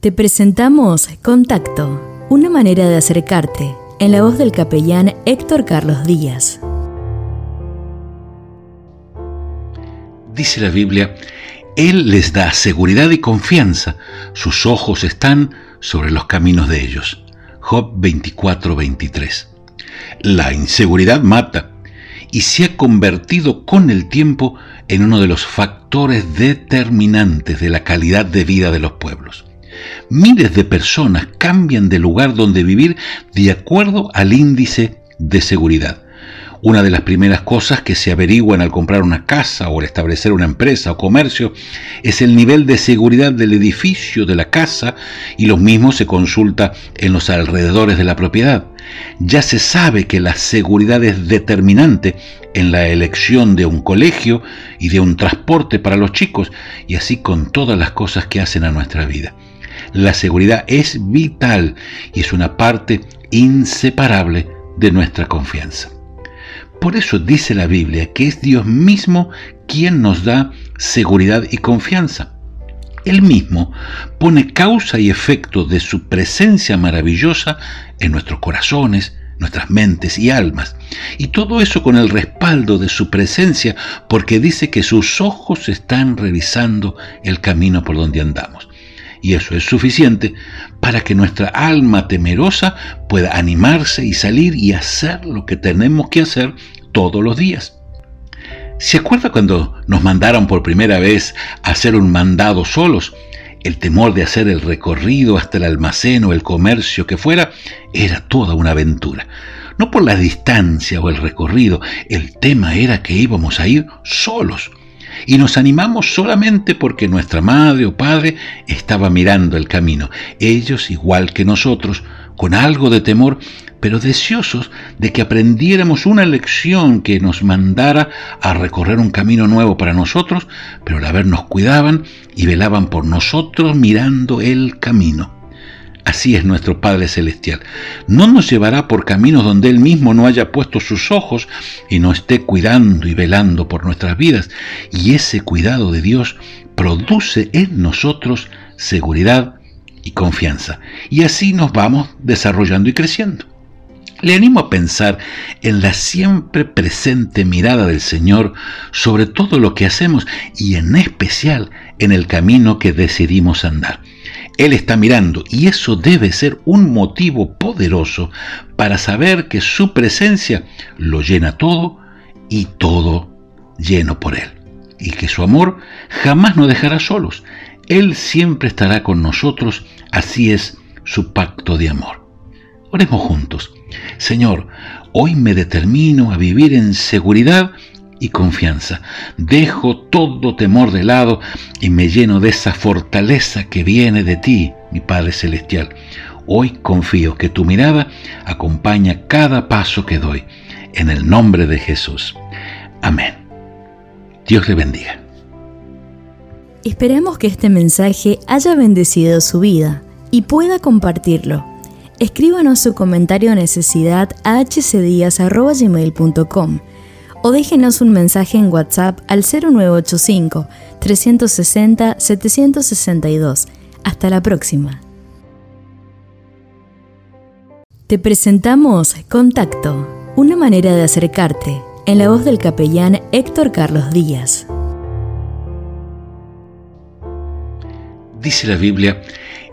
Te presentamos Contacto, una manera de acercarte, en la voz del capellán Héctor Carlos Díaz. Dice la Biblia, Él les da seguridad y confianza, sus ojos están sobre los caminos de ellos. Job 24:23. La inseguridad mata y se ha convertido con el tiempo en uno de los factores determinantes de la calidad de vida de los pueblos. Miles de personas cambian de lugar donde vivir de acuerdo al índice de seguridad. Una de las primeras cosas que se averiguan al comprar una casa o al establecer una empresa o comercio es el nivel de seguridad del edificio, de la casa, y lo mismo se consulta en los alrededores de la propiedad. Ya se sabe que la seguridad es determinante en la elección de un colegio y de un transporte para los chicos, y así con todas las cosas que hacen a nuestra vida. La seguridad es vital y es una parte inseparable de nuestra confianza. Por eso dice la Biblia que es Dios mismo quien nos da seguridad y confianza. Él mismo pone causa y efecto de su presencia maravillosa en nuestros corazones, nuestras mentes y almas. Y todo eso con el respaldo de su presencia, porque dice que sus ojos están revisando el camino por donde andamos y eso es suficiente para que nuestra alma temerosa pueda animarse y salir y hacer lo que tenemos que hacer todos los días. ¿Se acuerda cuando nos mandaron por primera vez a hacer un mandado solos? El temor de hacer el recorrido hasta el almacén o el comercio que fuera era toda una aventura. No por la distancia o el recorrido, el tema era que íbamos a ir solos y nos animamos solamente porque nuestra madre o padre estaba mirando el camino. Ellos, igual que nosotros, con algo de temor, pero deseosos de que aprendiéramos una lección que nos mandara a recorrer un camino nuevo para nosotros, pero a la vez nos cuidaban y velaban por nosotros mirando el camino. Así es nuestro Padre Celestial. No nos llevará por caminos donde Él mismo no haya puesto sus ojos y no esté cuidando y velando por nuestras vidas. Y ese cuidado de Dios produce en nosotros seguridad y confianza. Y así nos vamos desarrollando y creciendo. Le animo a pensar en la siempre presente mirada del Señor sobre todo lo que hacemos y en especial en el camino que decidimos andar. Él está mirando y eso debe ser un motivo poderoso para saber que su presencia lo llena todo y todo lleno por Él. Y que su amor jamás nos dejará solos. Él siempre estará con nosotros, así es su pacto de amor. Oremos juntos. Señor, hoy me determino a vivir en seguridad y confianza. Dejo todo temor de lado y me lleno de esa fortaleza que viene de ti, mi Padre Celestial. Hoy confío que tu mirada acompaña cada paso que doy. En el nombre de Jesús. Amén. Dios le bendiga. Esperemos que este mensaje haya bendecido su vida y pueda compartirlo. Escríbanos su comentario o necesidad a hcdias.com o déjenos un mensaje en WhatsApp al 0985 360 762. Hasta la próxima. Te presentamos Contacto, una manera de acercarte, en la voz del capellán Héctor Carlos Díaz. Dice la Biblia,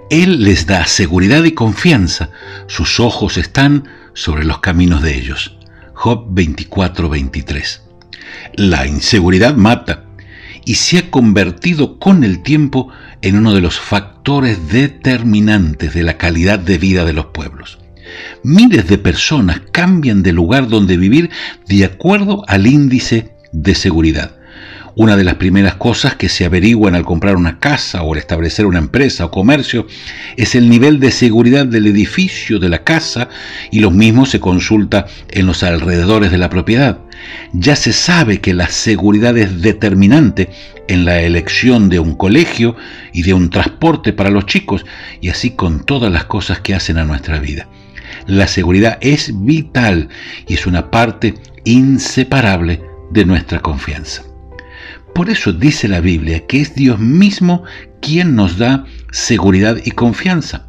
Él les da seguridad y confianza, sus ojos están sobre los caminos de ellos. Job 24:23. La inseguridad mata y se ha convertido con el tiempo en uno de los factores determinantes de la calidad de vida de los pueblos. Miles de personas cambian de lugar donde vivir de acuerdo al índice de seguridad. Una de las primeras cosas que se averiguan al comprar una casa o al establecer una empresa o comercio es el nivel de seguridad del edificio, de la casa, y lo mismo se consulta en los alrededores de la propiedad. Ya se sabe que la seguridad es determinante en la elección de un colegio y de un transporte para los chicos, y así con todas las cosas que hacen a nuestra vida. La seguridad es vital y es una parte inseparable de nuestra confianza. Por eso dice la Biblia que es Dios mismo quien nos da seguridad y confianza.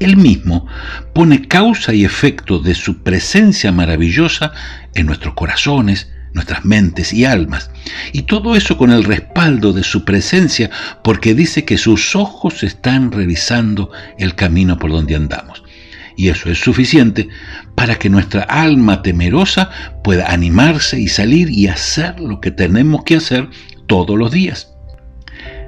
Él mismo pone causa y efecto de su presencia maravillosa en nuestros corazones, nuestras mentes y almas. Y todo eso con el respaldo de su presencia, porque dice que sus ojos están revisando el camino por donde andamos. Y eso es suficiente para que nuestra alma temerosa pueda animarse y salir y hacer lo que tenemos que hacer todos los días.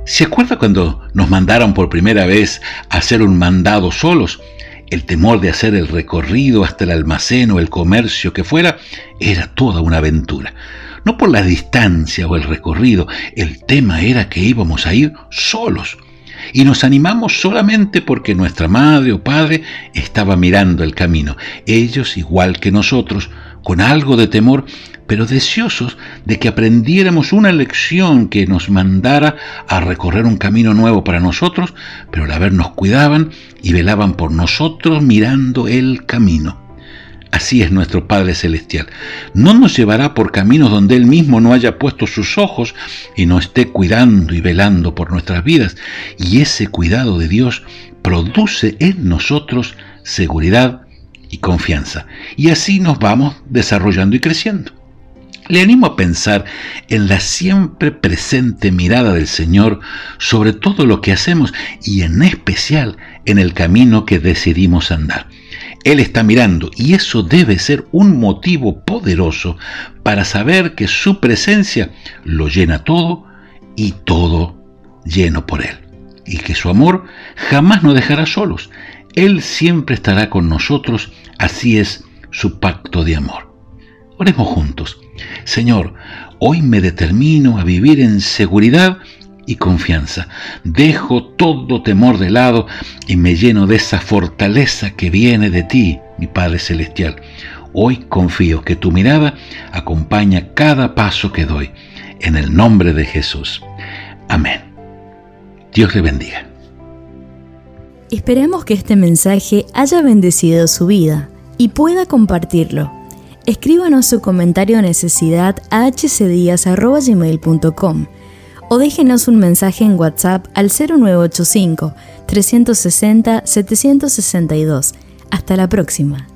¿Se acuerda cuando nos mandaron por primera vez a hacer un mandado solos? El temor de hacer el recorrido hasta el almacén o el comercio que fuera era toda una aventura. No por la distancia o el recorrido, el tema era que íbamos a ir solos. Y nos animamos solamente porque nuestra madre o padre estaba mirando el camino. Ellos, igual que nosotros, con algo de temor, pero deseosos de que aprendiéramos una lección que nos mandara a recorrer un camino nuevo para nosotros, pero a la vez nos cuidaban y velaban por nosotros mirando el camino. Así es nuestro Padre Celestial. No nos llevará por caminos donde Él mismo no haya puesto sus ojos y no esté cuidando y velando por nuestras vidas. Y ese cuidado de Dios produce en nosotros seguridad y confianza. Y así nos vamos desarrollando y creciendo. Le animo a pensar en la siempre presente mirada del Señor sobre todo lo que hacemos y en especial en el camino que decidimos andar. Él está mirando y eso debe ser un motivo poderoso para saber que su presencia lo llena todo y todo lleno por Él. Y que su amor jamás nos dejará solos. Él siempre estará con nosotros, así es su pacto de amor. Oremos juntos. Señor, hoy me determino a vivir en seguridad y confianza. Dejo todo temor de lado y me lleno de esa fortaleza que viene de ti, mi Padre Celestial. Hoy confío que tu mirada acompaña cada paso que doy. En el nombre de Jesús. Amén. Dios le bendiga. Esperemos que este mensaje haya bendecido su vida y pueda compartirlo. Escríbanos su comentario o necesidad a hcdias.gmail.com o déjenos un mensaje en WhatsApp al 0985 360 762. Hasta la próxima.